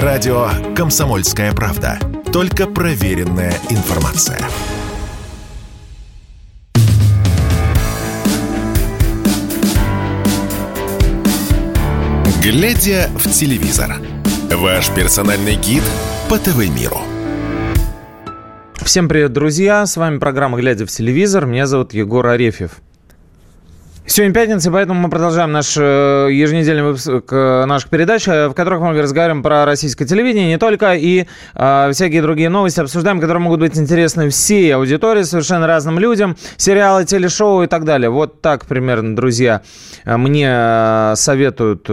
Радио «Комсомольская правда». Только проверенная информация. Глядя в телевизор. Ваш персональный гид по ТВ-миру. Всем привет, друзья! С вами программа «Глядя в телевизор». Меня зовут Егор Арефьев. Сегодня пятница, поэтому мы продолжаем наш э, еженедельный выпуск э, наших передач, э, в которых мы разговариваем про российское телевидение, не только, и э, всякие другие новости обсуждаем, которые могут быть интересны всей аудитории, совершенно разным людям, сериалы, телешоу и так далее. Вот так примерно, друзья, мне советуют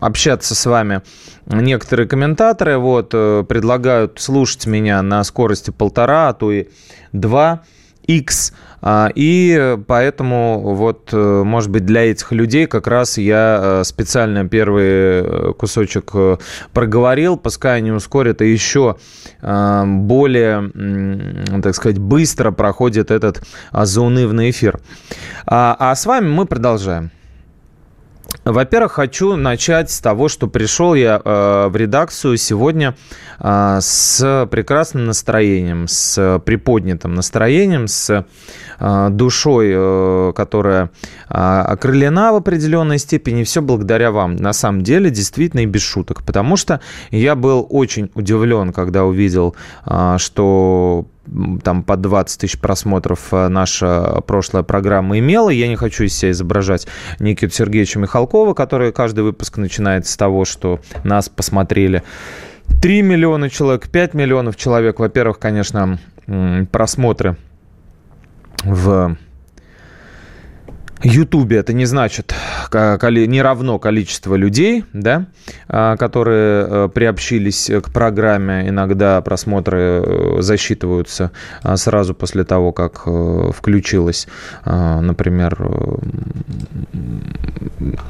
общаться с вами некоторые комментаторы, вот, предлагают слушать меня на скорости полтора, а то и два X. А, и поэтому вот, э, может быть, для этих людей как раз я э, специально первый э, кусочек проговорил, пускай они ускорят, и еще более, так сказать, быстро проходит этот а, заунывный эфир. А, а с вами мы продолжаем. Во-первых, хочу начать с того, что пришел я э, в редакцию сегодня э, с прекрасным настроением, с приподнятым настроением, с э, душой, э, которая э, окрылена в определенной степени. Все благодаря вам. На самом деле, действительно и без шуток. Потому что я был очень удивлен, когда увидел, э, что там по 20 тысяч просмотров э, наша прошлая программа имела. Я не хочу из себя изображать Никиту Сергеевича Михалкова, который каждый выпуск начинает с того, что нас посмотрели 3 миллиона человек, 5 миллионов человек. Во-первых, конечно, просмотры в Ютубе это не значит не равно количество людей, да, а, которые э, приобщились к программе. Иногда просмотры э, засчитываются а, сразу после того, как э, включилась, а, например,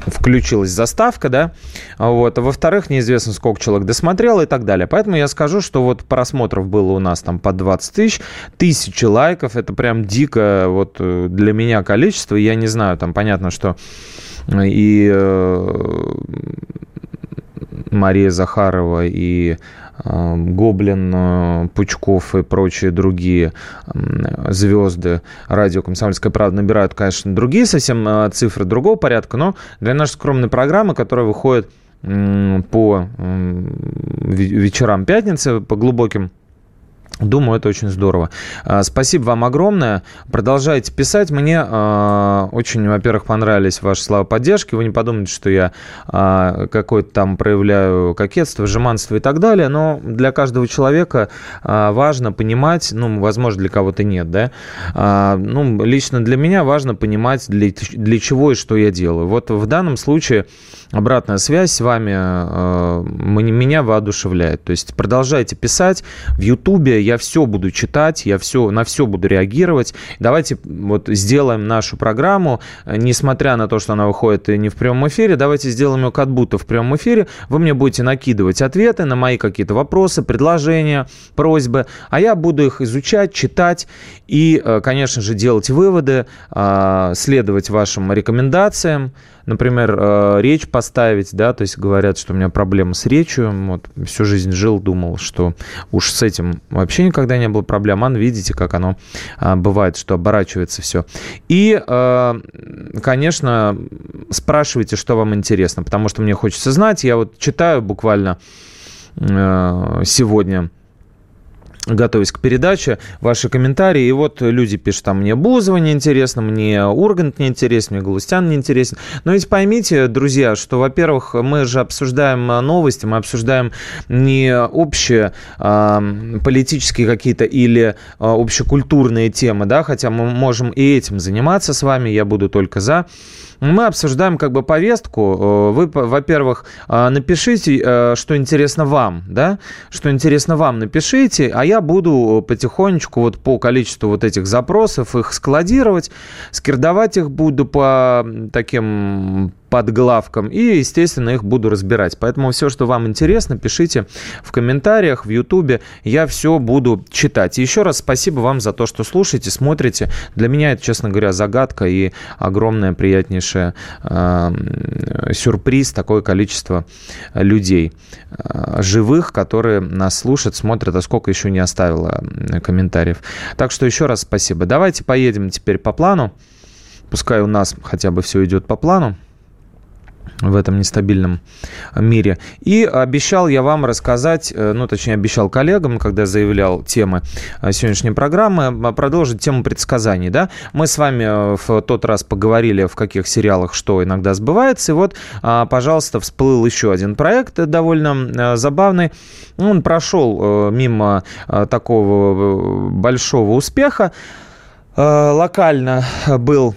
включилась заставка, да, вот. во-вторых, неизвестно, сколько человек досмотрел и так далее. Поэтому я скажу, что вот просмотров было у нас там по 20 тысяч, тысячи лайков, это прям дико вот для меня количество, я не знаю, знаю, там понятно, что и э, Мария Захарова, и э, Гоблин, э, Пучков и прочие другие звезды радио «Комсомольская правда» набирают, конечно, другие совсем цифры другого порядка, но для нашей скромной программы, которая выходит по вечерам пятницы, по глубоким Думаю, это очень здорово. А, спасибо вам огромное. Продолжайте писать. Мне э, очень, во-первых, понравились ваши слова поддержки. Вы не подумайте, что я э, какое-то там проявляю кокетство, жеманство и так далее. Но для каждого человека важно понимать, ну, возможно, для кого-то нет, да. Ну, лично для меня важно понимать, для, для чего и что я делаю. Вот в данном случае обратная связь с вами меня воодушевляет. То есть продолжайте писать в Ютубе я все буду читать, я все, на все буду реагировать. Давайте вот сделаем нашу программу, несмотря на то, что она выходит не в прямом эфире, давайте сделаем ее как будто в прямом эфире. Вы мне будете накидывать ответы на мои какие-то вопросы, предложения, просьбы, а я буду их изучать, читать и, э, конечно же, делать выводы, э, следовать вашим рекомендациям, например, э, речь поставить, да, то есть говорят, что у меня проблемы с речью, вот всю жизнь жил, думал, что уж с этим вообще никогда не было проблем, а видите, как оно а, бывает, что оборачивается все. И, э, конечно, спрашивайте, что вам интересно, потому что мне хочется знать, я вот читаю буквально э, сегодня готовясь к передаче, ваши комментарии. И вот люди пишут, там, мне Бузова не интересно, мне Ургант не интересен, мне Галустян не интересен. Но ведь поймите, друзья, что, во-первых, мы же обсуждаем новости, мы обсуждаем не общие а, политические какие-то или а, общекультурные темы, да, хотя мы можем и этим заниматься с вами, я буду только за. Мы обсуждаем как бы повестку. Э, вы, во-первых, э, напишите, э, что интересно вам, да, что интересно вам, напишите, а я буду потихонечку вот по количеству вот этих запросов их складировать, скирдовать их буду по таким под главком. И, естественно, их буду разбирать. Поэтому все, что вам интересно, пишите в комментариях, в Ютубе. Я все буду читать. И еще раз спасибо вам за то, что слушаете, смотрите. Для меня это, честно говоря, загадка и огромное приятнейшее э, сюрприз, такое количество людей э, живых, которые нас слушают, смотрят, а сколько еще не оставило комментариев. Так что еще раз спасибо. Давайте поедем теперь по плану. Пускай у нас хотя бы все идет по плану в этом нестабильном мире. И обещал я вам рассказать, э, ну, точнее, обещал коллегам, когда заявлял темы э, сегодняшней программы, продолжить тему предсказаний, да. Мы с вами э, в тот раз поговорили, в каких сериалах что иногда сбывается, и вот, а, пожалуйста, всплыл еще один проект довольно забавный. Он прошел мимо такого большого успеха. Локально был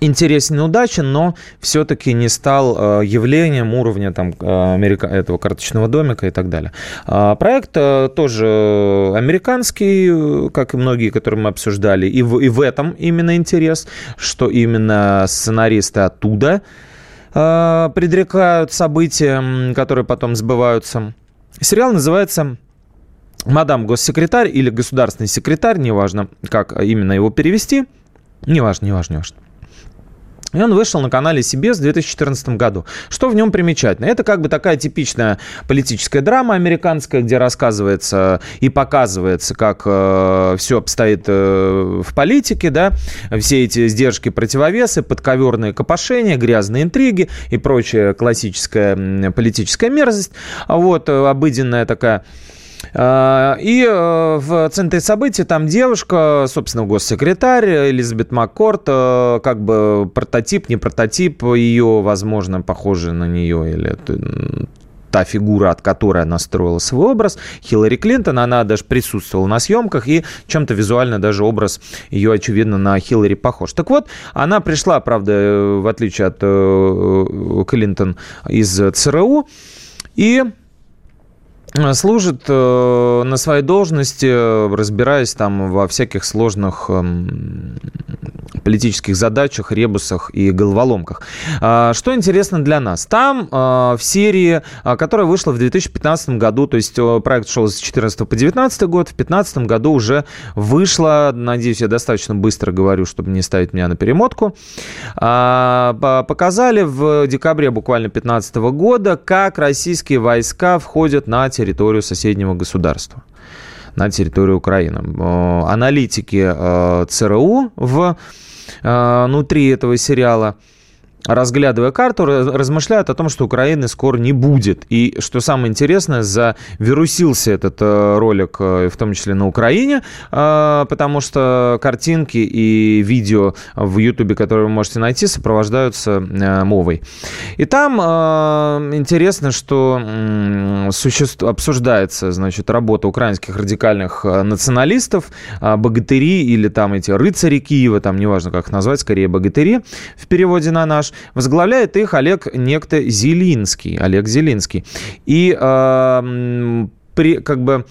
интересен и удачен, но все-таки не стал э, явлением уровня там, э, Америка, этого карточного домика и так далее. А, проект э, тоже американский, как и многие, которые мы обсуждали, и в, и в этом именно интерес, что именно сценаристы оттуда предрекают события, которые потом сбываются. Сериал называется «Мадам госсекретарь» или «Государственный секретарь», неважно, как именно его перевести. Неважно, неважно, неважно. И он вышел на канале CBS в 2014 году. Что в нем примечательно? Это как бы такая типичная политическая драма американская, где рассказывается и показывается, как э, все обстоит э, в политике, да, все эти сдержки, противовесы, подковерные копошения, грязные интриги и прочая классическая политическая мерзость. Вот, э, обыденная такая а, и э, в центре событий там девушка, собственно, госсекретарь Элизабет Маккорт, э, как бы прототип, не прототип ее, возможно, похожий на нее или та фигура, от которой она строила свой образ. Хиллари Клинтон, она даже присутствовала на съемках, и чем-то визуально даже образ ее, очевидно, на Хиллари похож. Так вот, она пришла, правда, в отличие от э, Клинтон, из ЦРУ, и служит э, на своей должности, разбираясь там во всяких сложных эм, политических задачах, ребусах и головоломках. А, что интересно для нас? Там а, в серии, а, которая вышла в 2015 году, то есть проект шел с 2014 по 2019 год, в 2015 году уже вышла, надеюсь, я достаточно быстро говорю, чтобы не ставить меня на перемотку, показали в декабре буквально 2015 года, как российские войска входят на территорию соседнего государства на территорию Украины. Аналитики э, ЦРУ в Э, внутри этого сериала – разглядывая карту, размышляют о том, что Украины скоро не будет. И что самое интересное, завирусился этот э, ролик, э, в том числе на Украине, э, потому что картинки и видео в Ютубе, которые вы можете найти, сопровождаются мовой. И там интересно, что существ... обсуждается, значит, работа украинских радикальных националистов, богатыри или там эти рыцари Киева, там неважно, как их назвать, скорее богатыри в переводе на наш, Возглавляет их Олег некто Зелинский. Олег Зелинский. И э, при, как бы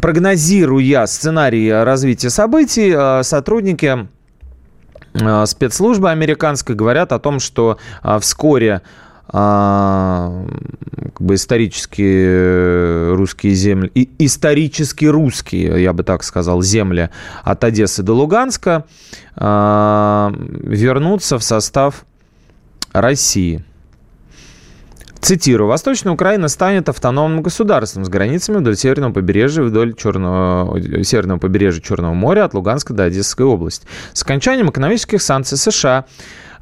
прогнозируя сценарий развития событий, э, сотрудники э, спецслужбы американской говорят о том, что э, вскоре а, как бы исторические русские земли, и исторически русские, я бы так сказал, земли от Одессы до Луганска а, вернутся в состав России. Цитирую. «Восточная Украина станет автономным государством с границами вдоль северного побережья, вдоль черного, северного побережья Черного моря от Луганска до Одесской области. С окончанием экономических санкций США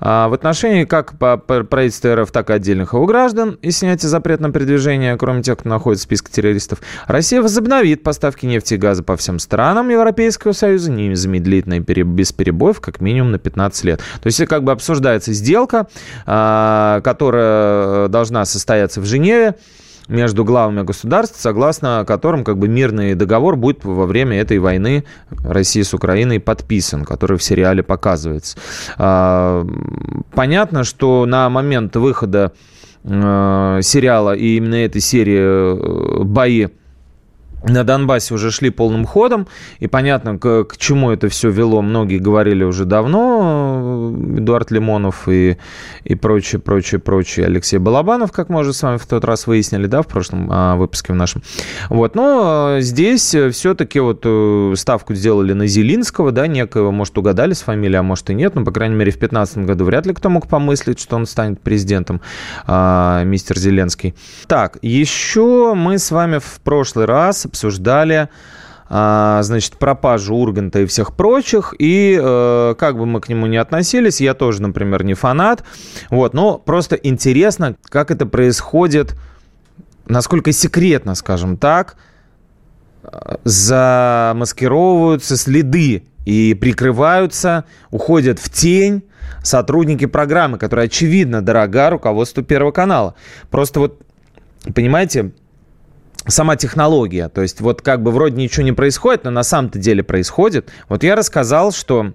в отношении как правительства РФ, так и отдельных его граждан и снятие запрета на передвижение, кроме тех, кто находится в списке террористов, Россия возобновит поставки нефти и газа по всем странам Европейского Союза незамедлительно и без перебоев как минимум на 15 лет. То есть как бы обсуждается сделка, а, которая должна состояться в Женеве, между главами государств, согласно которым как бы мирный договор будет во время этой войны России с Украиной подписан, который в сериале показывается. А, понятно, что на момент выхода э, сериала и именно этой серии э, бои на Донбассе уже шли полным ходом, и понятно, к, к чему это все вело, многие говорили уже давно, э, Эдуард Лимонов и, и прочее, прочее, прочее, Алексей Балабанов, как мы уже с вами в тот раз выяснили, да, в прошлом а, выпуске в нашем. Вот, но э, здесь все-таки вот э, ставку сделали на Зелинского, да, некого, может, угадали с фамилией, а может и нет, но, по крайней мере, в 2015 году вряд ли кто мог помыслить, что он станет президентом, а, мистер Зеленский. Так, еще мы с вами в прошлый раз обсуждали а, значит, пропажу Урганта и всех прочих, и э, как бы мы к нему не относились, я тоже, например, не фанат, вот, но просто интересно, как это происходит, насколько секретно, скажем так, замаскировываются следы и прикрываются, уходят в тень сотрудники программы, которая, очевидно, дорога руководству Первого канала. Просто вот, понимаете, сама технология. То есть вот как бы вроде ничего не происходит, но на самом-то деле происходит. Вот я рассказал, что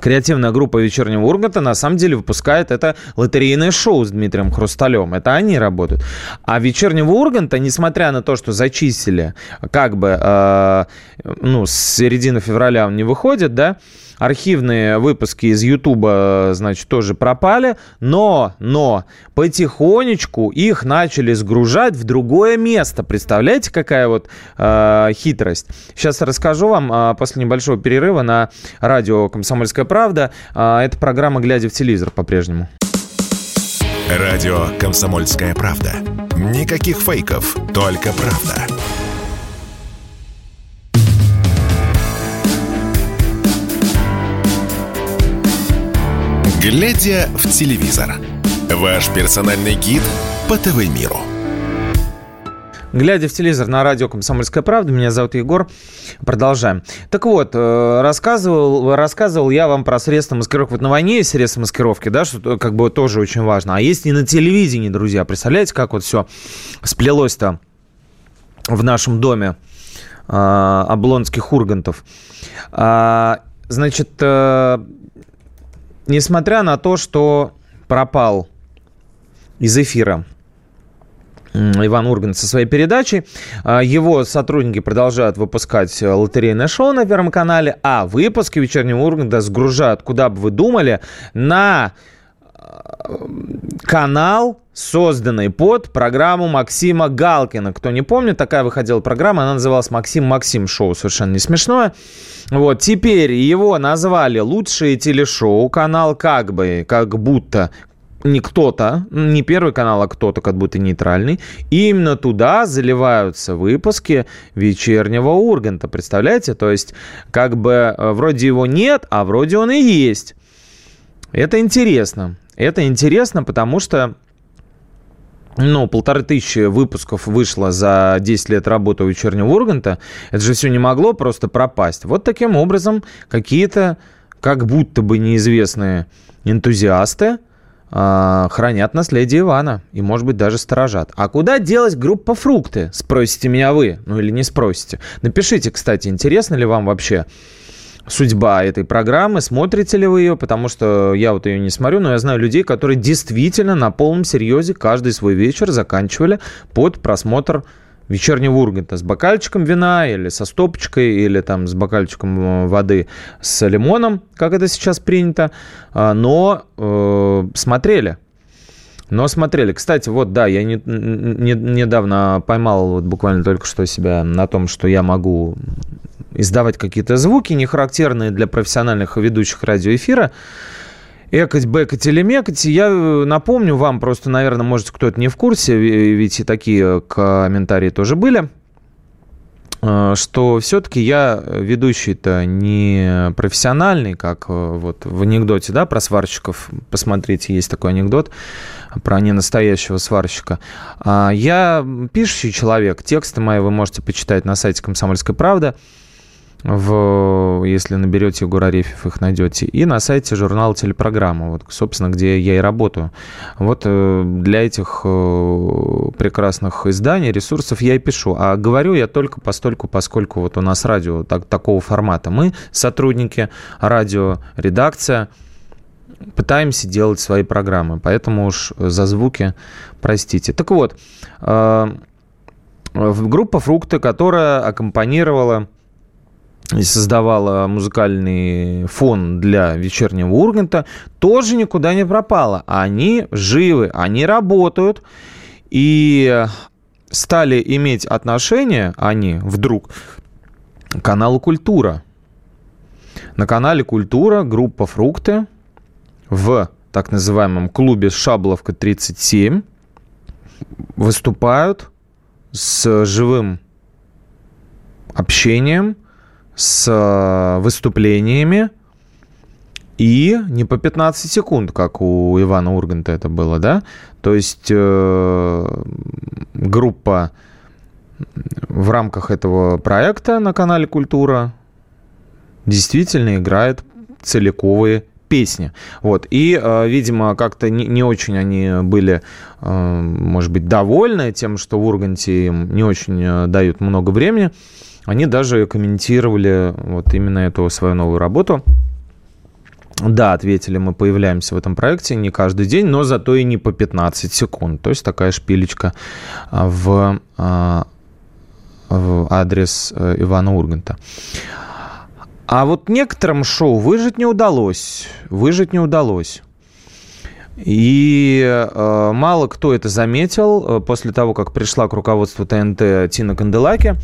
креативная группа «Вечернего Урганта» на самом деле выпускает это лотерейное шоу с Дмитрием Хрусталем. Это они работают. А «Вечернего Урганта», несмотря на то, что зачистили, как бы, э, ну, с середины февраля он не выходит, да, архивные выпуски из Ютуба, значит, тоже пропали, но, но потихонечку их начали сгружать в другое место. Представляете, какая вот э, хитрость? Сейчас расскажу вам э, после небольшого перерыва на радио «Комсомольская правда». Э, это программа «Глядя в телевизор» по-прежнему. Радио «Комсомольская правда». Никаких фейков, только правда. Глядя в телевизор. Ваш персональный гид по ТВ-миру. Глядя в телевизор на радио «Комсомольская правда», меня зовут Егор. Продолжаем. Так вот, э, рассказывал, рассказывал я вам про средства маскировки. Вот на войне есть средства маскировки, да, что как бы тоже очень важно. А есть и на телевидении, друзья. Представляете, как вот все сплелось-то в нашем доме э, облонских ургантов. А, значит, э, несмотря на то, что пропал из эфира Иван Ургант со своей передачей. А, его сотрудники продолжают выпускать лотерейное шоу на Первом канале, а выпуски вечернего Урганта сгружают, куда бы вы думали, на канал, созданный под программу Максима Галкина. Кто не помнит, такая выходила программа, она называлась «Максим Максим шоу», совершенно не смешное. Вот, теперь его назвали «Лучшие телешоу», канал как бы, как будто не кто-то, не первый канал, а кто-то как будто нейтральный. И именно туда заливаются выпуски вечернего Урганта. Представляете? То есть, как бы э, вроде его нет, а вроде он и есть. Это интересно. Это интересно, потому что ну, полторы тысячи выпусков вышло за 10 лет работы у вечернего Урганта. Это же все не могло просто пропасть. Вот таким образом какие-то как будто бы неизвестные энтузиасты э, хранят наследие Ивана и, может быть, даже сторожат. А куда делась группа «Фрукты»? Спросите меня вы. Ну или не спросите. Напишите, кстати, интересно ли вам вообще судьба этой программы, смотрите ли вы ее, потому что я вот ее не смотрю, но я знаю людей, которые действительно на полном серьезе каждый свой вечер заканчивали под просмотр вечернего Урганта с бокальчиком вина или со стопочкой, или там с бокальчиком э, воды с лимоном, как это сейчас принято, а, но э, смотрели. Но смотрели. Кстати, вот да, я не, не, недавно поймал вот буквально только что себя на том, что я могу издавать какие-то звуки, не характерные для профессиональных ведущих радиоэфира. Экать, бэкать или мекать. Я э, напомню вам, просто, наверное, может, кто-то не в курсе, ведь и такие комментарии тоже были, э, что все-таки я ведущий-то не профессиональный, как э, вот в анекдоте, да, про сварщиков. Посмотрите, есть такой анекдот про ненастоящего сварщика. А я пишущий человек. Тексты мои вы можете почитать на сайте «Комсомольская правда» в, если наберете Егор Арефьев, их найдете. И на сайте журнала «Телепрограмма», вот, собственно, где я и работаю. Вот э, для этих э, прекрасных изданий, ресурсов я и пишу. А говорю я только постольку, поскольку вот у нас радио так, такого формата. Мы, сотрудники радио, редакция, пытаемся делать свои программы. Поэтому уж за звуки простите. Так вот, э, группа «Фрукты», которая аккомпанировала и создавала музыкальный фон для вечернего Урганта, тоже никуда не пропала. Они живы, они работают. И стали иметь отношение они вдруг к каналу «Культура». На канале «Культура» группа «Фрукты» в так называемом клубе «Шабловка 37» выступают с живым общением, с э, выступлениями, и не по 15 секунд, как у Ивана Урганта это было, да? То есть э, группа в рамках этого проекта на канале «Культура» действительно играет целиковые песни. Вот. И, э, видимо, как-то не, не очень они были, э, может быть, довольны тем, что в Урганте им не очень э, дают много времени. Они даже комментировали вот именно эту свою новую работу. Да, ответили, мы появляемся в этом проекте не каждый день, но зато и не по 15 секунд. То есть такая шпилечка в, в адрес Ивана Урганта. А вот некоторым шоу выжить не удалось. Выжить не удалось. И э, мало кто это заметил э, после того, как пришла к руководству ТНТ Тина Канделаки.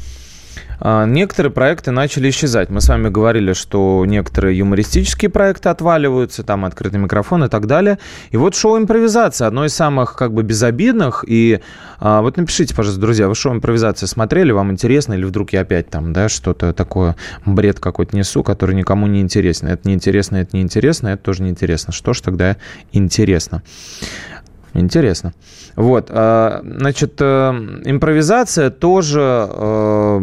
А, некоторые проекты начали исчезать. Мы с вами говорили, что некоторые юмористические проекты отваливаются, там открытый микрофон и так далее. И вот шоу «Импровизация» одно из самых как бы безобидных. И а, вот напишите, пожалуйста, друзья, вы шоу «Импровизация» смотрели, вам интересно? Или вдруг я опять там, да, что-то такое, бред какой-то несу, который никому не интересен. Это неинтересно, это неинтересно, это тоже неинтересно. Что ж тогда интересно? Интересно. Вот, а, значит, э, импровизация тоже э,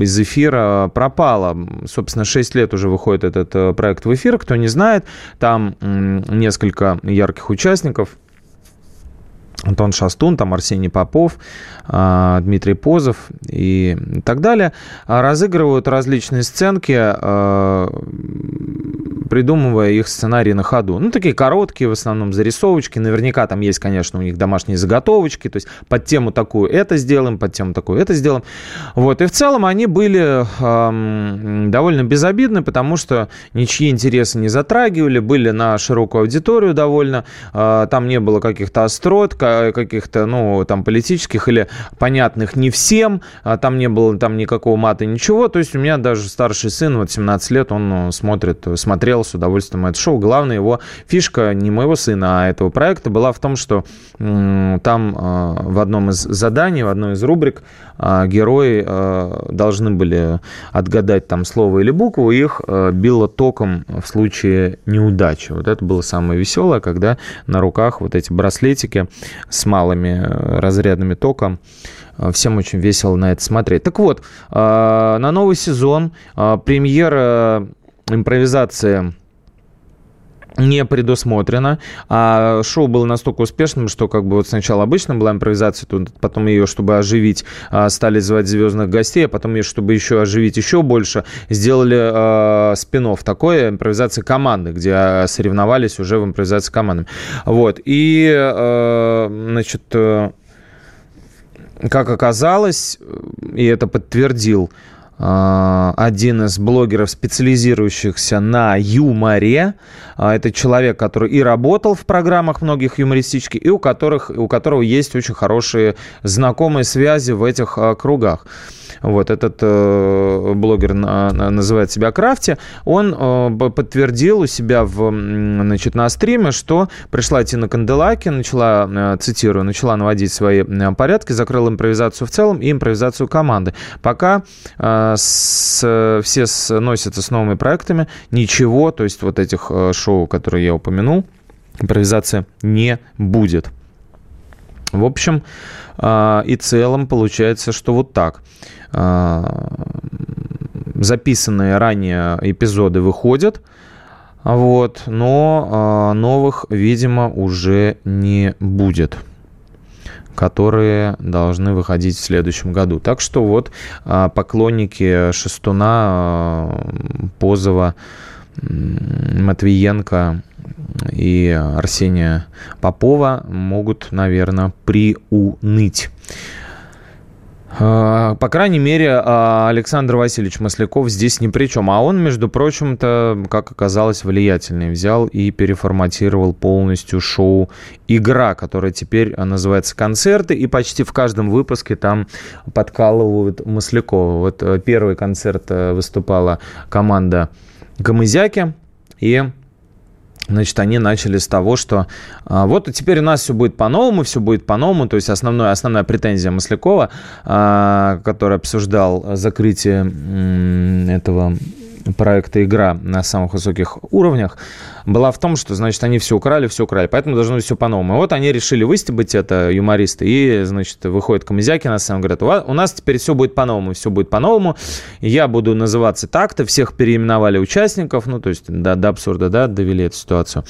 из эфира пропала. Собственно, 6 лет уже выходит этот э, проект в эфир. Кто не знает, там несколько ярких участников. Антон Шастун, там Арсений Попов, а, Дмитрий Позов и так далее, разыгрывают различные сценки придумывая их сценарии на ходу. Ну, такие короткие, в основном, зарисовочки. Наверняка там есть, конечно, у них домашние заготовочки. То есть под тему такую это сделаем, под тему такую это сделаем. Вот. И в целом они были довольно безобидны, потому что ничьи интересы не затрагивали, были на широкую аудиторию довольно. Там не было каких-то острот, каких-то, ну, там, политических или понятных не всем. А там не было там никакого мата, ничего. То есть у меня даже старший сын, вот 17 лет, он ну, смотрит, смотрел с удовольствием это шоу. Главная его фишка не моего сына, а этого проекта была в том, что там а, в одном из заданий, в одной из рубрик герои а, должны были отгадать там слово или букву, их било током в случае неудачи. Вот это было самое веселое, когда на руках вот эти браслетики с малыми разрядами тока Всем очень весело на это смотреть. Так вот, на новый сезон премьера импровизация не предусмотрено. А шоу было настолько успешным, что как бы вот сначала обычно была импровизация, тут потом ее, чтобы оживить, а, стали звать звездных гостей, а потом ее, чтобы еще оживить еще больше, сделали э, спин такое, импровизация команды, где а, соревновались уже в импровизации командами. Вот. И, э, значит, э, как оказалось, и это подтвердил а, один из блогеров, специализирующихся на юморе. А, это человек, который и работал в программах многих юмористических, и у, которых, у которого есть очень хорошие знакомые связи в этих а, кругах. Вот этот э, блогер на, на, называет себя Крафти. Он э, подтвердил у себя в, значит, на стриме, что пришла Тина Канделаки, начала, э, цитирую, начала наводить свои порядки, закрыла импровизацию в целом и импровизацию команды. Пока с, все с, носятся с новыми проектами, ничего, то есть вот этих шоу, которые я упомянул, импровизация не будет. В общем э, и целом получается, что вот так. А, записанные ранее эпизоды выходят, вот, но а, новых, видимо, уже не будет которые должны выходить в следующем году. Так что вот а, поклонники Шестуна, Позова, Матвиенко и Арсения Попова могут, наверное, приуныть. А, по крайней мере, а, Александр Васильевич Масляков здесь ни при чем. А он, между прочим-то, как оказалось, влиятельный. Взял и переформатировал полностью шоу «Игра», которое теперь называется «Концерты». И почти в каждом выпуске там подкалывают Маслякова. Вот э, первый концерт э, выступала команда Камызяки. И Значит, они начали с того, что а, вот теперь у нас все будет по-новому, все будет по-новому. То есть основной, основная претензия Маслякова, а, который обсуждал закрытие м, этого проекта «Игра» на самых высоких уровнях, была в том, что, значит, они все украли, все украли, поэтому должно быть все по-новому. И вот они решили выстебать это, юмористы, и, значит, выходит Камызяки на самом говорят, у нас теперь все будет по-новому, все будет по-новому, я буду называться так-то, всех переименовали участников, ну, то есть до, до абсурда, да, довели эту ситуацию.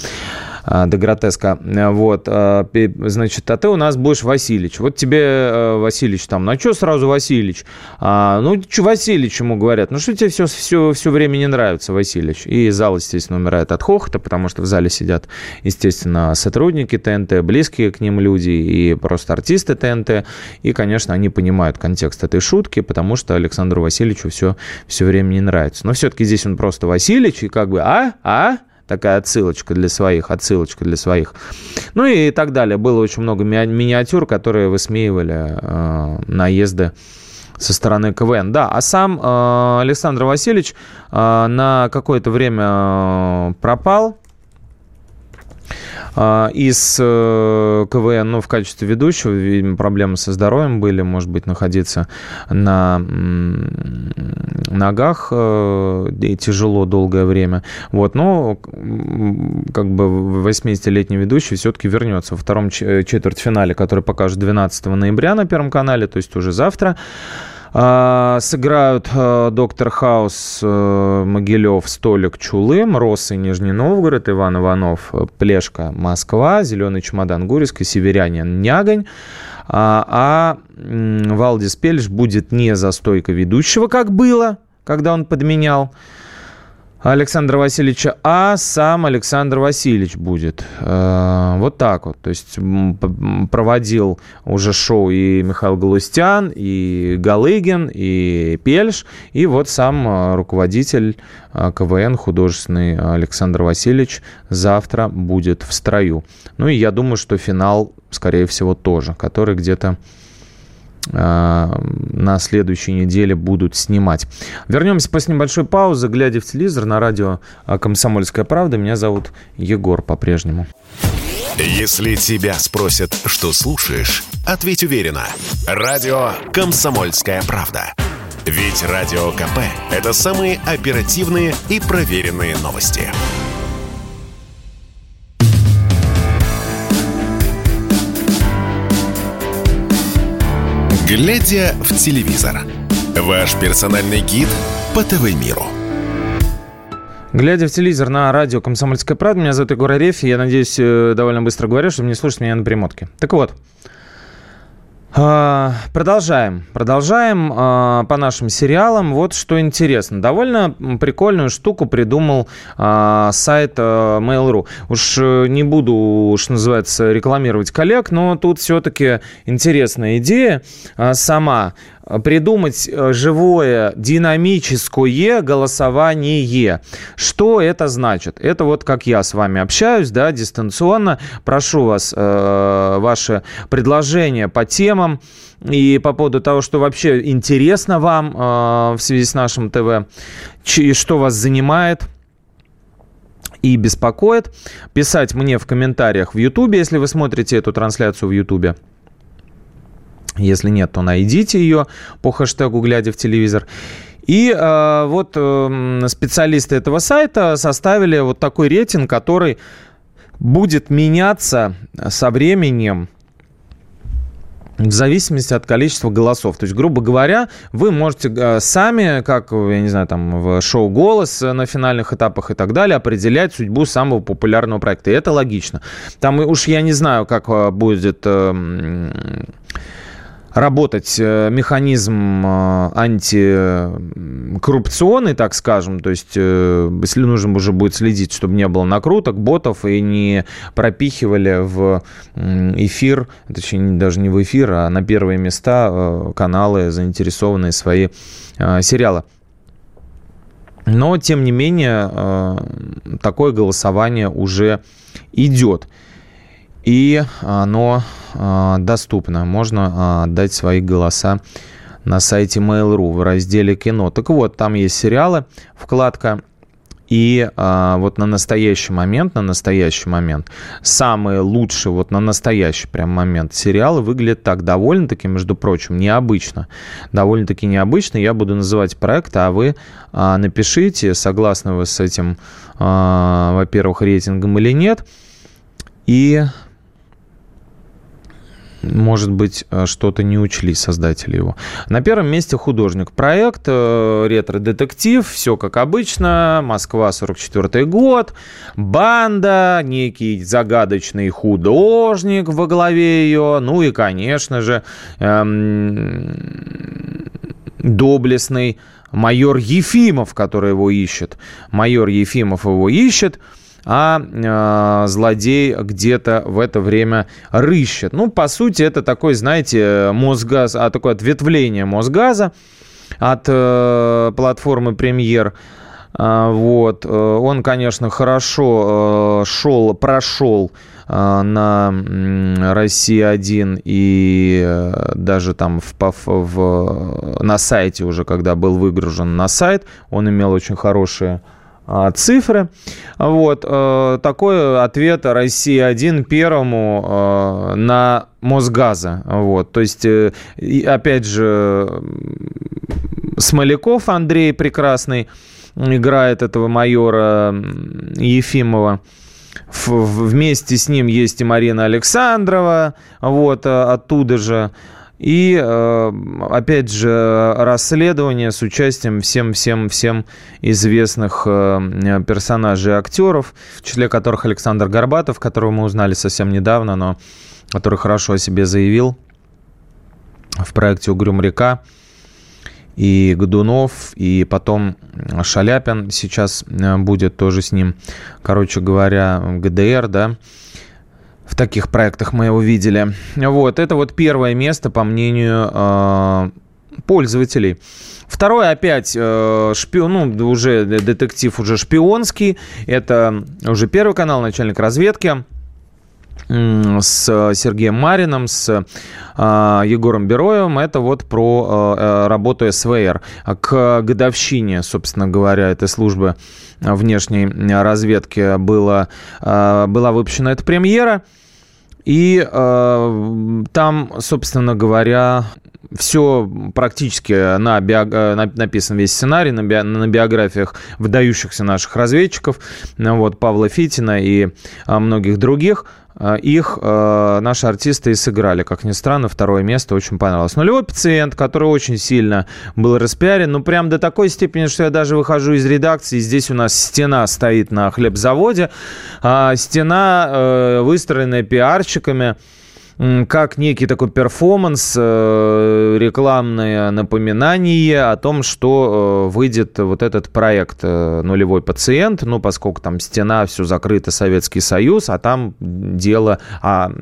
А, до гротеска. Вот, а, значит, а ты у нас будешь Васильевич. Вот тебе э, Васильевич там, ну а что сразу Васильевич? А, ну, что Васильевич ему говорят? Ну, что тебе все, все, все время не нравится, Васильевич? И зал, естественно, умирает от хохота, потому что в зале сидят, естественно, сотрудники ТНТ, близкие к ним люди и просто артисты ТНТ. И, конечно, они понимают контекст этой шутки, потому что Александру Васильевичу все, все время не нравится. Но все-таки здесь он просто Васильевич, и как бы, а, а, такая отсылочка для своих, отсылочка для своих. Ну и так далее. Было очень много ми- миниатюр, которые высмеивали э, наезды со стороны КВН. Да, а сам э, Александр Васильевич э, на какое-то время э, пропал из э, КВН, ну, в качестве ведущего, видимо, проблемы со здоровьем были, может быть, находиться на ногах э, и тяжело долгое время. Вот, но как бы 80-летний ведущий все-таки вернется во втором четвертьфинале, который покажет 12 ноября на Первом канале, то есть уже завтра. А, сыграют а, Доктор Хаус, а, Могилев, Столик, Чулым, Россы, Нижний Новгород, Иван Иванов, Плешка, Москва, Зеленый чемодан, Гурьевск Северянин, Нягонь. А, а Валдис Пельш будет не за стойкой ведущего, как было, когда он подменял Александра Васильевича, а сам Александр Васильевич будет. Э, вот так вот. То есть проводил уже шоу и Михаил Галустян, и Галыгин, и Пельш, и вот сам э, руководитель э, КВН художественный Александр Васильевич завтра будет в строю. Ну и я думаю, что финал, скорее всего, тоже, который где-то на следующей неделе будут снимать. Вернемся после небольшой паузы, глядя в телевизор на радио «Комсомольская правда». Меня зовут Егор по-прежнему. Если тебя спросят, что слушаешь, ответь уверенно. Радио «Комсомольская правда». Ведь Радио КП – это самые оперативные и проверенные новости. Глядя в телевизор. Ваш персональный гид по ТВ-миру. Глядя в телевизор на радио «Комсомольская правда», меня зовут Егор Арефь, я надеюсь, э, довольно быстро говорю, чтобы не слушать меня на перемотке. Так вот, продолжаем. Продолжаем а, по нашим сериалам. Вот что интересно. Довольно прикольную штуку придумал а, сайт Mail.ru. Уж э, не буду, что называется, рекламировать коллег, но тут все-таки интересная идея сама придумать э, живое динамическое голосование. Что это значит? Это вот как я с вами общаюсь, да, дистанционно. Прошу вас, э, ваши предложения по темам и по поводу того, что вообще интересно вам э, в связи с нашим ТВ, что вас занимает и беспокоит, писать мне в комментариях в Ютубе, если вы смотрите эту трансляцию в Ютубе. Если нет, то найдите ее по хэштегу «Глядя в телевизор». И э, вот э, специалисты этого сайта составили вот такой рейтинг, который будет меняться со временем в зависимости от количества голосов. То есть, грубо говоря, вы можете э, сами, как, я не знаю, там в шоу «Голос» на финальных этапах и так далее, определять судьбу самого популярного проекта. И это логично. Там уж я не знаю, как э, будет эм, работать э, механизм э, антикоррупционный, так скажем, то есть э, если нужно уже будет следить, чтобы не было накруток, ботов и не пропихивали в эфир, точнее даже не в эфир, а на первые места каналы, заинтересованные свои сериалы. Но, тем не менее, такое голосование уже идет и оно а, доступно. Можно а, свои голоса на сайте Mail.ru в разделе «Кино». Так вот, там есть сериалы, вкладка и а, вот на настоящий момент, на настоящий момент, самые лучшие вот на настоящий прям момент сериалы выглядят так довольно-таки, между прочим, необычно. Довольно-таки необычно. Я буду называть проект, а вы а, напишите, согласны вы с этим, а, во-первых, рейтингом или нет. И может быть, э, что-то не учли создатели его. На первом месте художник. Проект э, ретро-детектив, все как обычно, Москва, 44 год, банда, некий загадочный художник во главе ее, ну и, конечно же, эм, доблестный майор Ефимов, который его ищет. Майор Ефимов его ищет – а э, злодей где-то в это время рыщет. Ну, по сути, это такой, знаете, Мосгаз, а такое ответвление Мосгаза от э, платформы «Премьер». А, вот. Э, он, конечно, хорошо э, шел, прошел э, на Россия-1 и даже там в, в, на сайте уже, когда был выгружен на сайт, он имел очень хорошие цифры. Вот. Э, такой ответ России-1 первому э, на Мосгаза. Вот. То есть, э, опять же, Смоляков Андрей прекрасный играет этого майора Ефимова. Вместе с ним есть и Марина Александрова, вот, оттуда же. И, э, опять же, расследование с участием всем-всем-всем известных э, персонажей и актеров, в числе которых Александр Горбатов, которого мы узнали совсем недавно, но который хорошо о себе заявил в проекте «Угрюм река», и Годунов, и потом Шаляпин сейчас э, будет тоже с ним. Короче говоря, ГДР, да, в таких проектах мы его видели. Вот, это вот первое место, по мнению э, пользователей. Второе опять э, шпион, ну, уже детектив уже шпионский. Это уже первый канал, начальник разведки с Сергеем Марином, с э, Егором Бероевым. Это вот про э, работу СВР. К годовщине, собственно говоря, этой службы внешней разведки было, э, была выпущена эта премьера. И э, там, собственно говоря, все практически на био, написан весь сценарий на, би, на биографиях выдающихся наших разведчиков, вот Павла Фитина и многих других. А, их э, наши артисты и сыграли. Как ни странно, второе место очень понравилось. Нулевой пациент, который очень сильно был распиарен, ну прям до такой степени, что я даже выхожу из редакции, здесь у нас стена стоит на хлебзаводе, э, стена э, выстроенная пиарщиками, как некий такой перформанс, э, рекламное напоминание о том, что э, выйдет вот этот проект э, «Нулевой пациент», ну, поскольку там стена, все закрыто, Советский Союз, а там дело, а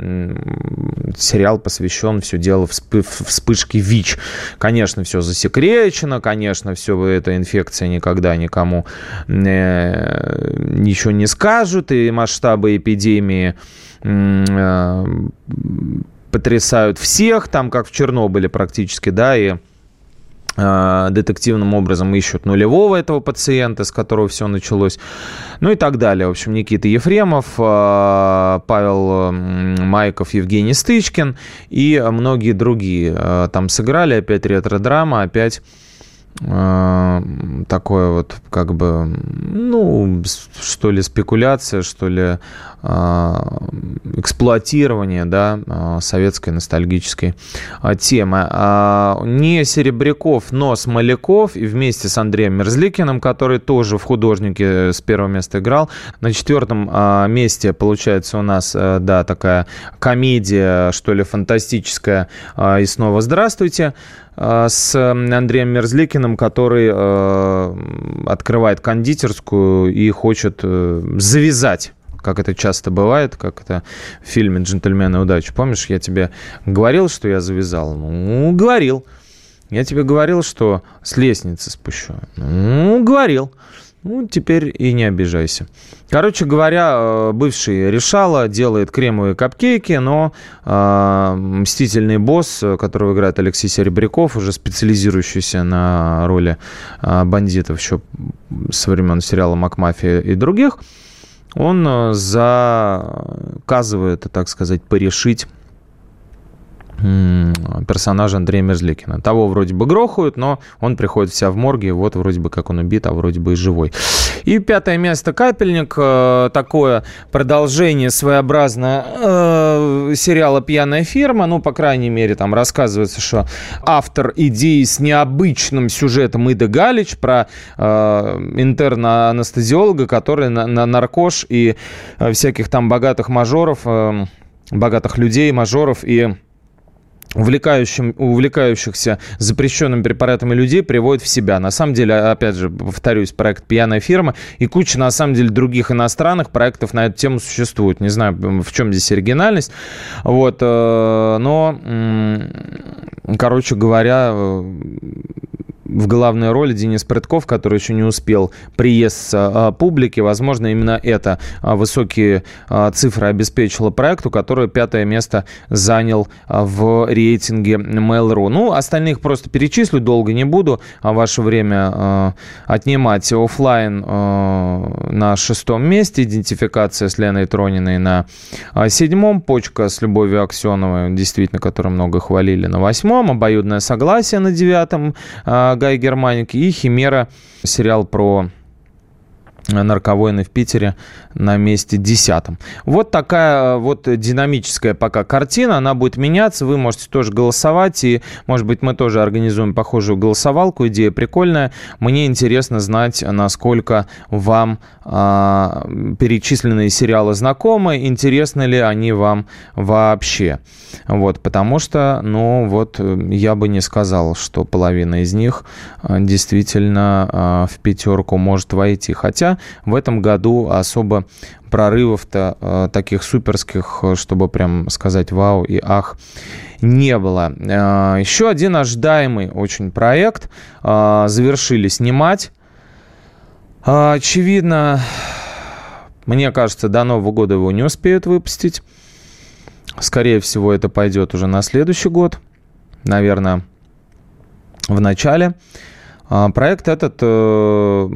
сериал посвящен все дело вспышки ВИЧ. Конечно, все засекречено, конечно, все эта инфекция никогда никому ничего не скажут, и масштабы эпидемии потрясают всех, там как в Чернобыле практически, да, и э, детективным образом ищут нулевого этого пациента, с которого все началось, ну и так далее. В общем, Никита Ефремов, э, Павел Майков, Евгений Стычкин и многие другие там сыграли. Опять ретро-драма, опять такое вот как бы, ну, что ли, спекуляция, что ли, а, эксплуатирования да, а, советской ностальгической темы. Не Серебряков, но Смоляков и вместе с Андреем Мерзликиным, который тоже в художнике с первого места играл. На четвертом месте получается у нас, да, такая комедия, что ли, фантастическая. И снова здравствуйте с Андреем Мерзликиным, который открывает кондитерскую и хочет э, завязать как это часто бывает, как это в фильме «Джентльмены удачи». Помнишь, я тебе говорил, что я завязал? Ну, говорил. Я тебе говорил, что с лестницы спущу. Ну, говорил. Ну, теперь и не обижайся. Короче говоря, э, бывший решала, делает кремовые капкейки, но э, мстительный босс, которого играет Алексей Серебряков, уже специализирующийся на роли э, бандитов еще со времен сериала «Макмафия» и других, он э, заказывает, так сказать, порешить персонажа Андрея Мерзликина. Того вроде бы грохают, но он приходит вся в морге, вот вроде бы как он убит, а вроде бы и живой. И пятое место «Капельник», э, такое продолжение своеобразное э, сериала «Пьяная фирма», ну, по крайней мере, там рассказывается, что автор идеи с необычным сюжетом Ида Галич про э, интерна-анестезиолога, который на, на наркош и всяких там богатых мажоров, богатых людей, мажоров и увлекающим, увлекающихся запрещенными препаратами людей приводит в себя. На самом деле, опять же, повторюсь, проект «Пьяная фирма» и куча, на самом деле, других иностранных проектов на эту тему существует. Не знаю, в чем здесь оригинальность. Вот, э, но, короче говоря, э, в главной роли Денис Прытков, который еще не успел приесться, а, публике. Возможно, именно это а, высокие а, цифры обеспечило проекту, который пятое место занял в рейтинге Mail.ru. Ну, остальных просто перечислю, долго не буду ваше время отнимать. Оффлайн на шестом месте, идентификация с Леной Трониной на седьмом, почка с Любовью Аксеновой, действительно, которую много хвалили, на восьмом, обоюдное согласие на девятом, Гай Германик и Химера, сериал про нарковойны в Питере на месте десятом. Вот такая вот динамическая пока картина. Она будет меняться. Вы можете тоже голосовать. И, может быть, мы тоже организуем похожую голосовалку. Идея прикольная. Мне интересно знать, насколько вам а, перечисленные сериалы знакомы. Интересны ли они вам вообще. Вот, потому что, ну, вот я бы не сказал, что половина из них а, действительно а, в пятерку может войти. Хотя в этом году особо прорывов-то э, таких суперских, чтобы прям сказать вау и ах, не было. Э, еще один ожидаемый очень проект э, завершили снимать. Э, очевидно, мне кажется, до Нового года его не успеют выпустить. Скорее всего, это пойдет уже на следующий год. Наверное, в начале. А, проект этот э,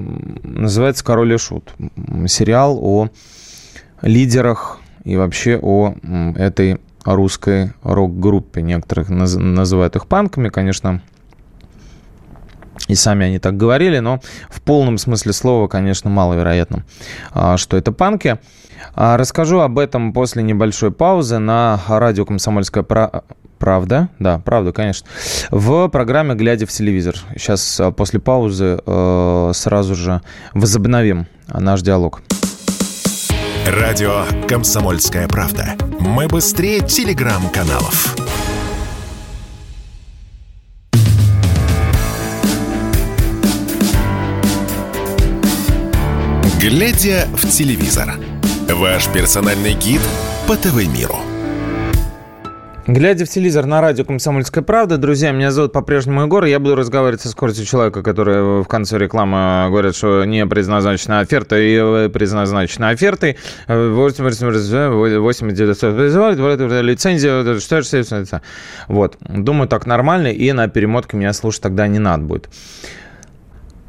называется «Король и Шут». Сериал о лидерах и вообще о этой русской рок-группе. Некоторых называют их панками, конечно, и сами они так говорили, но в полном смысле слова, конечно, маловероятно, а, что это панки. А, расскажу об этом после небольшой паузы на радио «Комсомольская Правда, да, правда, конечно. В программе «Глядя в телевизор». Сейчас а, после паузы э, сразу же возобновим наш диалог. Радио «Комсомольская правда». Мы быстрее телеграм-каналов. «Глядя в телевизор». Ваш персональный гид по ТВ-миру. Глядя в телевизор на радио «Комсомольская правда», друзья, меня зовут по-прежнему Егор, я буду разговаривать со скоростью человека, который в конце рекламы говорит, что не предназначена оферта и предназначена офертой. 8 лицензия, что же Вот. Думаю, так нормально, и на перемотке меня слушать тогда не надо будет.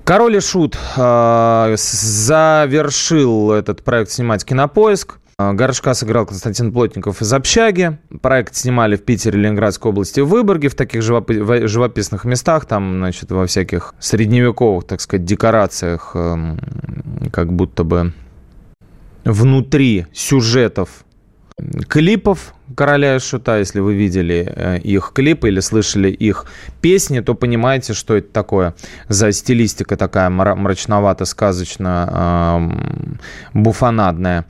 Король и Шут э, завершил этот проект снимать «Кинопоиск». А, Горшка сыграл Константин Плотников из «Общаги». Проект снимали в Питере, Ленинградской области, в Выборге, в таких живописных местах, там, значит, во всяких средневековых, так сказать, декорациях, эм, как будто бы внутри сюжетов клипов «Короля и Шута». Если вы видели э, их клипы или слышали их песни, то понимаете, что это такое за стилистика такая мрачновато-сказочно-буфонадная.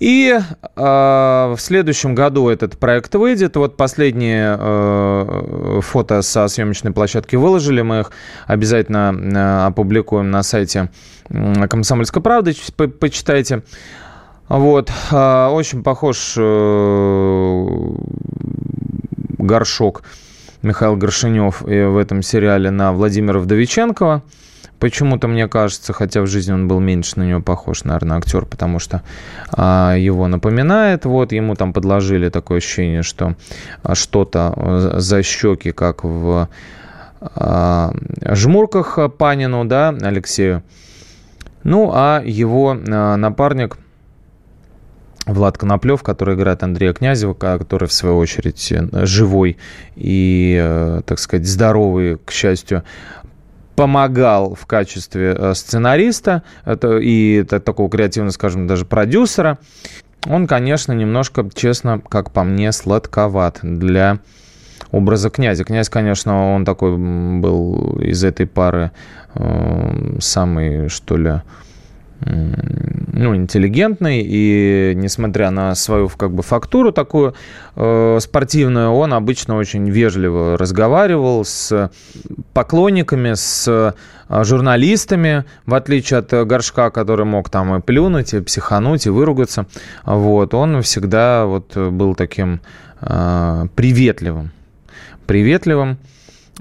И э, в следующем году этот проект выйдет. Вот последние э, фото со съемочной площадки выложили. Мы их обязательно э, опубликуем на сайте «Комсомольской правды». По почитайте. Вот. Э, очень похож э, горшок Михаил Горшинев э, в этом сериале на Владимира Вдовиченкова. Почему-то мне кажется, хотя в жизни он был меньше на него похож, наверное, актер, потому что а, его напоминает. Вот ему там подложили такое ощущение, что а, что-то э, за щеки, как в а, жмурках Панину, да, Алексею. Ну, а его а, напарник Влад Коноплев, который играет Андрея Князева, который, в свою очередь, живой и, э, так сказать, здоровый, к счастью, помогал в качестве э, сценариста и такого креативного, скажем, даже продюсера, он, конечно, немножко, честно, как по мне, сладковат для образа князя. Князь, конечно, он такой был из этой пары э, самый, что ли, ну, интеллигентный, и несмотря на свою как бы фактуру такую э, спортивную, он обычно очень вежливо разговаривал с поклонниками, с э, журналистами, в отличие от Горшка, который мог там и плюнуть, и психануть, и выругаться. Вот, он всегда вот был таким э, приветливым. Приветливым.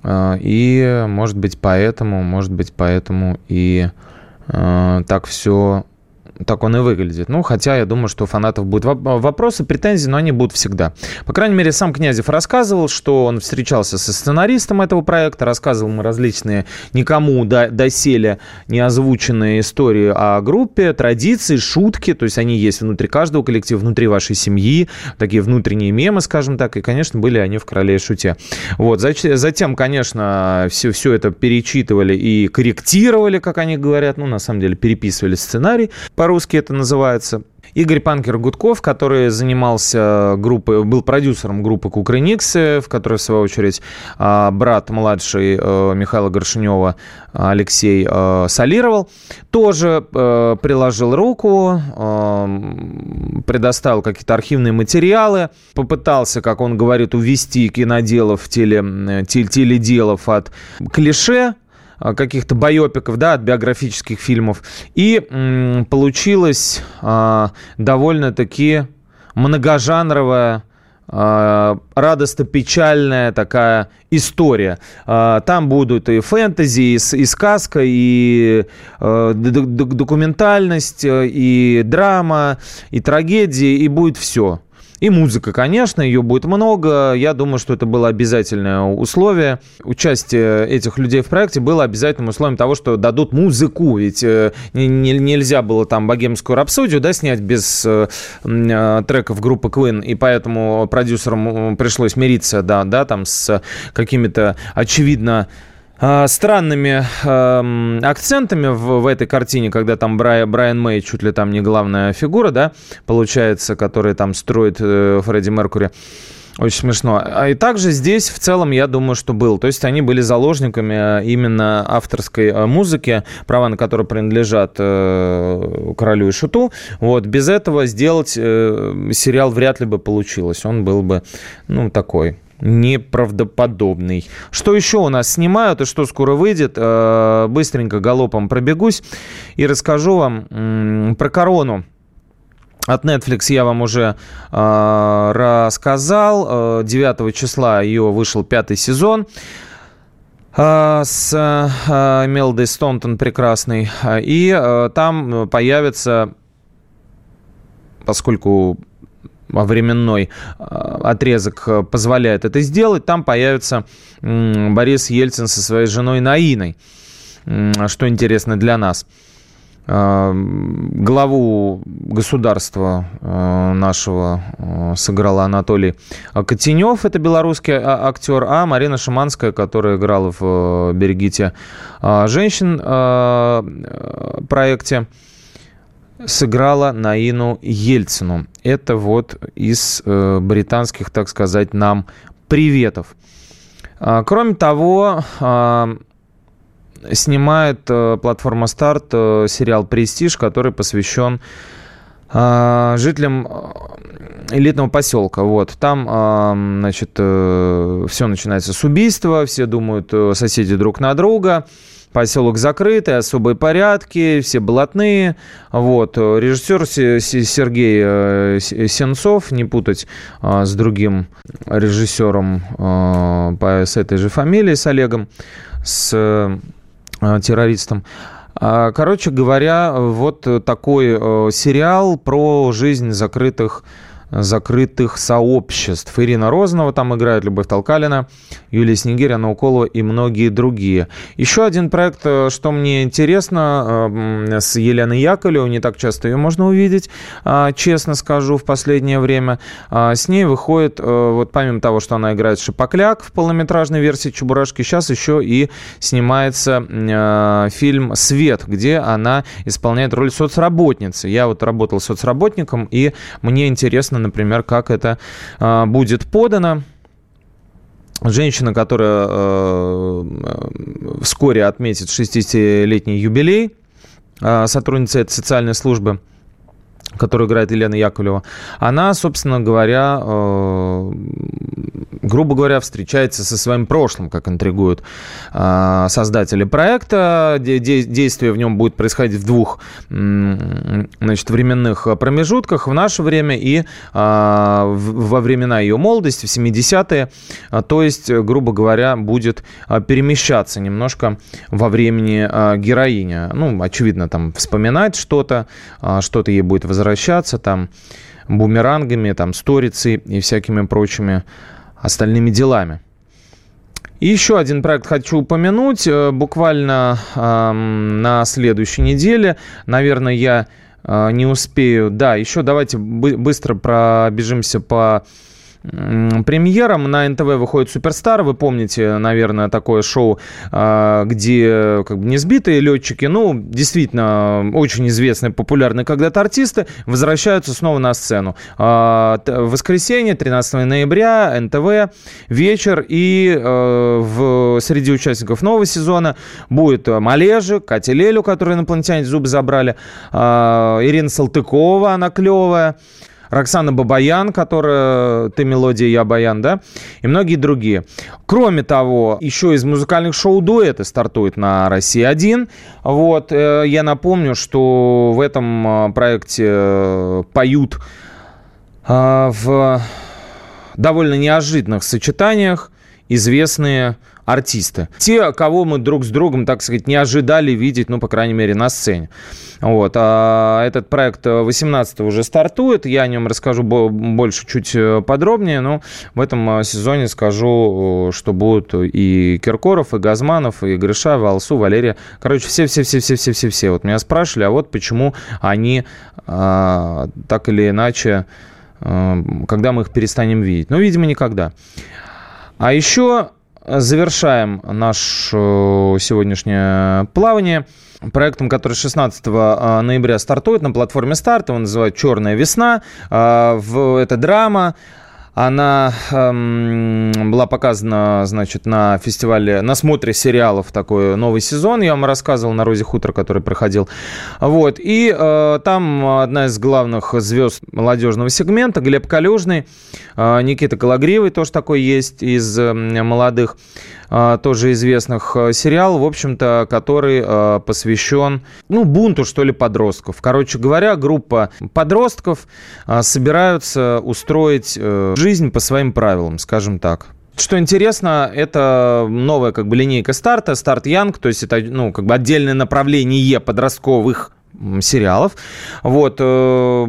Э, и, может быть, поэтому, может быть, поэтому и Э, так все так он и выглядит. Ну, хотя я думаю, что у фанатов будут вопросы, претензии, но они будут всегда. По крайней мере, сам Князев рассказывал, что он встречался со сценаристом этого проекта, рассказывал ему различные никому до, доселе не озвученные истории о группе, традиции, шутки, то есть они есть внутри каждого коллектива, внутри вашей семьи, такие внутренние мемы, скажем так, и, конечно, были они в «Короле и шуте». Вот, затем, конечно, все, все это перечитывали и корректировали, как они говорят, ну, на самом деле, переписывали сценарий, по-русски это называется. Игорь Панкер Гудков, который занимался группой, был продюсером группы Кукрыниксы, в которой, в свою очередь, а, брат младший э, Михаила Горшинева Алексей э, солировал, тоже э, приложил руку, предоставил какие-то архивные материалы, попытался, как он говорит, увести киноделов, теле, теледелов от клише, каких-то байопиков, да, от биографических фильмов. И м, получилось а, довольно-таки многожанровая а, радостно-печальная такая история. Там будут и фэнтези, и, и сказка, и документальность, и драма, и трагедия, и будет все. И музыка, конечно, ее будет много. Я думаю, что это было обязательное условие. Участие этих людей в проекте было обязательным условием того, что дадут музыку. Ведь э, нельзя было там богемскую рапсодию да, снять без э, э, треков группы Queen. И поэтому продюсерам пришлось мириться да, да, там с какими-то очевидно странными э, акцентами в, в этой картине, когда там Брай, Брайан Мэй чуть ли там не главная фигура, да, получается, которая там строит э, Фредди Меркури. Очень смешно. А и также здесь в целом, я думаю, что был. То есть они были заложниками э, именно авторской э, музыки, права на которую принадлежат э, королю и шуту. Вот без этого сделать э, сериал вряд ли бы получилось. Он был бы, ну, такой неправдоподобный. Что еще у нас снимают и что скоро выйдет? Э, быстренько галопом пробегусь и расскажу вам про корону. От Netflix я вам уже э, рассказал. 9 э, числа ее вышел пятый сезон с Мелдой Стонтон прекрасный. И там появится, поскольку временной а, отрезок э, позволяет это сделать, там появится Борис Ельцин со своей женой Наиной. Что интересно для нас. А, главу государства э, нашего э, сыграл Анатолий Котенев, это белорусский а, актер, а Марина Шиманская, которая играла в «Берегите женщин» проекте, сыграла Наину Ельцину. Это вот из э, британских, так сказать, нам приветов. А, кроме того, а, снимает э, платформа «Старт» э, сериал «Престиж», который посвящен а, жителям элитного поселка. Вот. Там, значит, все начинается с убийства, все думают соседи друг на друга поселок закрытый, особые порядки, все блатные. Вот. Режиссер Сергей э, Сенцов, не путать а, с другим режиссером а, с этой же фамилией, с Олегом, с а, террористом. Короче говоря, вот такой э, сериал про жизнь закрытых закрытых сообществ. Ирина Розанова там играет, Любовь Толкалина, Юлия Снегирь, Уколова и многие другие. Еще один проект, э, что мне интересно, э, с Еленой Яковлевой, не так часто ее можно увидеть, а, честно скажу, в последнее время. А, с ней выходит, э, вот помимо того, что она играет Шипокляк в полнометражной версии Чебурашки, сейчас еще и снимается фильм «Свет», где она исполняет роль соцработницы. Я вот работал соцработником, и мне интересно например, как это а, будет подано. Женщина, которая э, вскоре отметит 60-летний юбилей, э, сотрудница этой социальной службы, которую играет Елена Яковлева, она, собственно говоря, э, грубо говоря, встречается со своим прошлым, как интригуют э, создатели проекта. Де- действие в нем будет происходить в двух значит, временных промежутках, в наше время и э, во времена ее молодости, в 70-е. То есть, грубо говоря, будет перемещаться немножко во времени э, героиня. Ну, очевидно, там вспоминать что-то, э, что-то ей будет возвращаться, там бумерангами, там, сторицей и всякими прочими остальными делами. И еще один проект хочу упомянуть. Э, буквально э, на следующей неделе, наверное, я э, не успею. Да, еще давайте быстро пробежимся по премьерам. На НТВ выходит «Суперстар». Вы помните, наверное, такое шоу, а, где как бы несбитые летчики, ну, действительно, очень известные, популярные когда-то артисты, возвращаются снова на сцену. А, воскресенье, 13 ноября, НТВ, вечер. И э, в, среди участников нового сезона будет Малежик, Катя Лелю, которые инопланетяне зубы забрали, а, Ирина Салтыкова, она клевая. Роксана Бабаян, которая «Ты мелодия, я баян», да, и многие другие. Кроме того, еще из музыкальных шоу дуэты стартует на «Россия-1». Вот, э, я напомню, что в этом э, проекте э, поют в довольно неожиданных сочетаниях известные артисты. Те, кого мы друг с другом, так сказать, не ожидали видеть, ну, по крайней мере, на сцене. Вот. А этот проект 18 уже стартует. Я о нем расскажу больше, чуть э, подробнее. Но в этом э, сезоне скажу, э, что будут и Киркоров, и Газманов, и Гришаева, Алсу, Валерия. Короче, все-все-все-все-все-все-все. Вот меня спрашивали, а вот почему они а, так или иначе, когда мы их перестанем видеть? Ну, видимо, никогда. А еще завершаем наше сегодняшнее плавание проектом, который 16 а, ноября стартует на платформе старт. Его называют «Черная весна». А, это драма она эм, была показана, значит, на фестивале, на смотре сериалов такой новый сезон. Я вам рассказывал на Розе Хутор, который проходил. Вот. И э, там одна из главных звезд молодежного сегмента, Глеб Калюжный, э, Никита Калагривый тоже такой есть из э, молодых. А, тоже известных э, сериал, в общем-то, который э, посвящен, ну, бунту, что ли, подростков. Короче говоря, группа подростков э, собираются устроить жизнь по своим правилам, скажем так. Что интересно, это новая как бы линейка старта, старт Янг, то есть это ну, как бы отдельное направление подростковых сериалов. Вот. Э,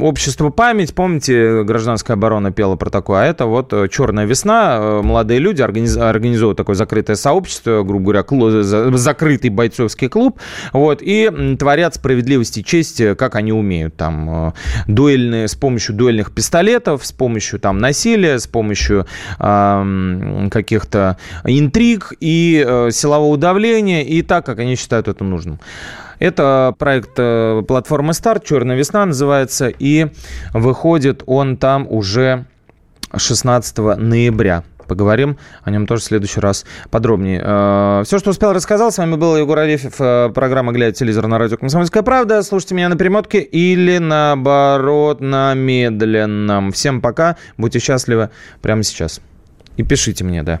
Общество память, помните, гражданская оборона пела про такое, а это вот э, «Черная весна». Э, молодые люди организ... организуют такое закрытое сообщество, грубо говоря, клуб, закрытый бойцовский клуб, вот, и творят справедливость и честь, как они умеют. Там дуэльные, с помощью дуэльных пистолетов, с помощью там насилия, с помощью э, каких-то интриг и э, силового давления, и так, как они считают это нужным. Это проект э, платформы «Старт», «Черная весна» называется, и выходит он там уже 16 ноября. Поговорим о нем тоже в следующий раз подробнее. Э, Все, что успел, рассказал. С вами был Егор Арефьев, э, программа «Глядя телевизор» на радио «Комсомольская правда». Слушайте меня на перемотке или, наоборот, на медленном. Всем пока. Будьте счастливы прямо сейчас. И пишите мне, да.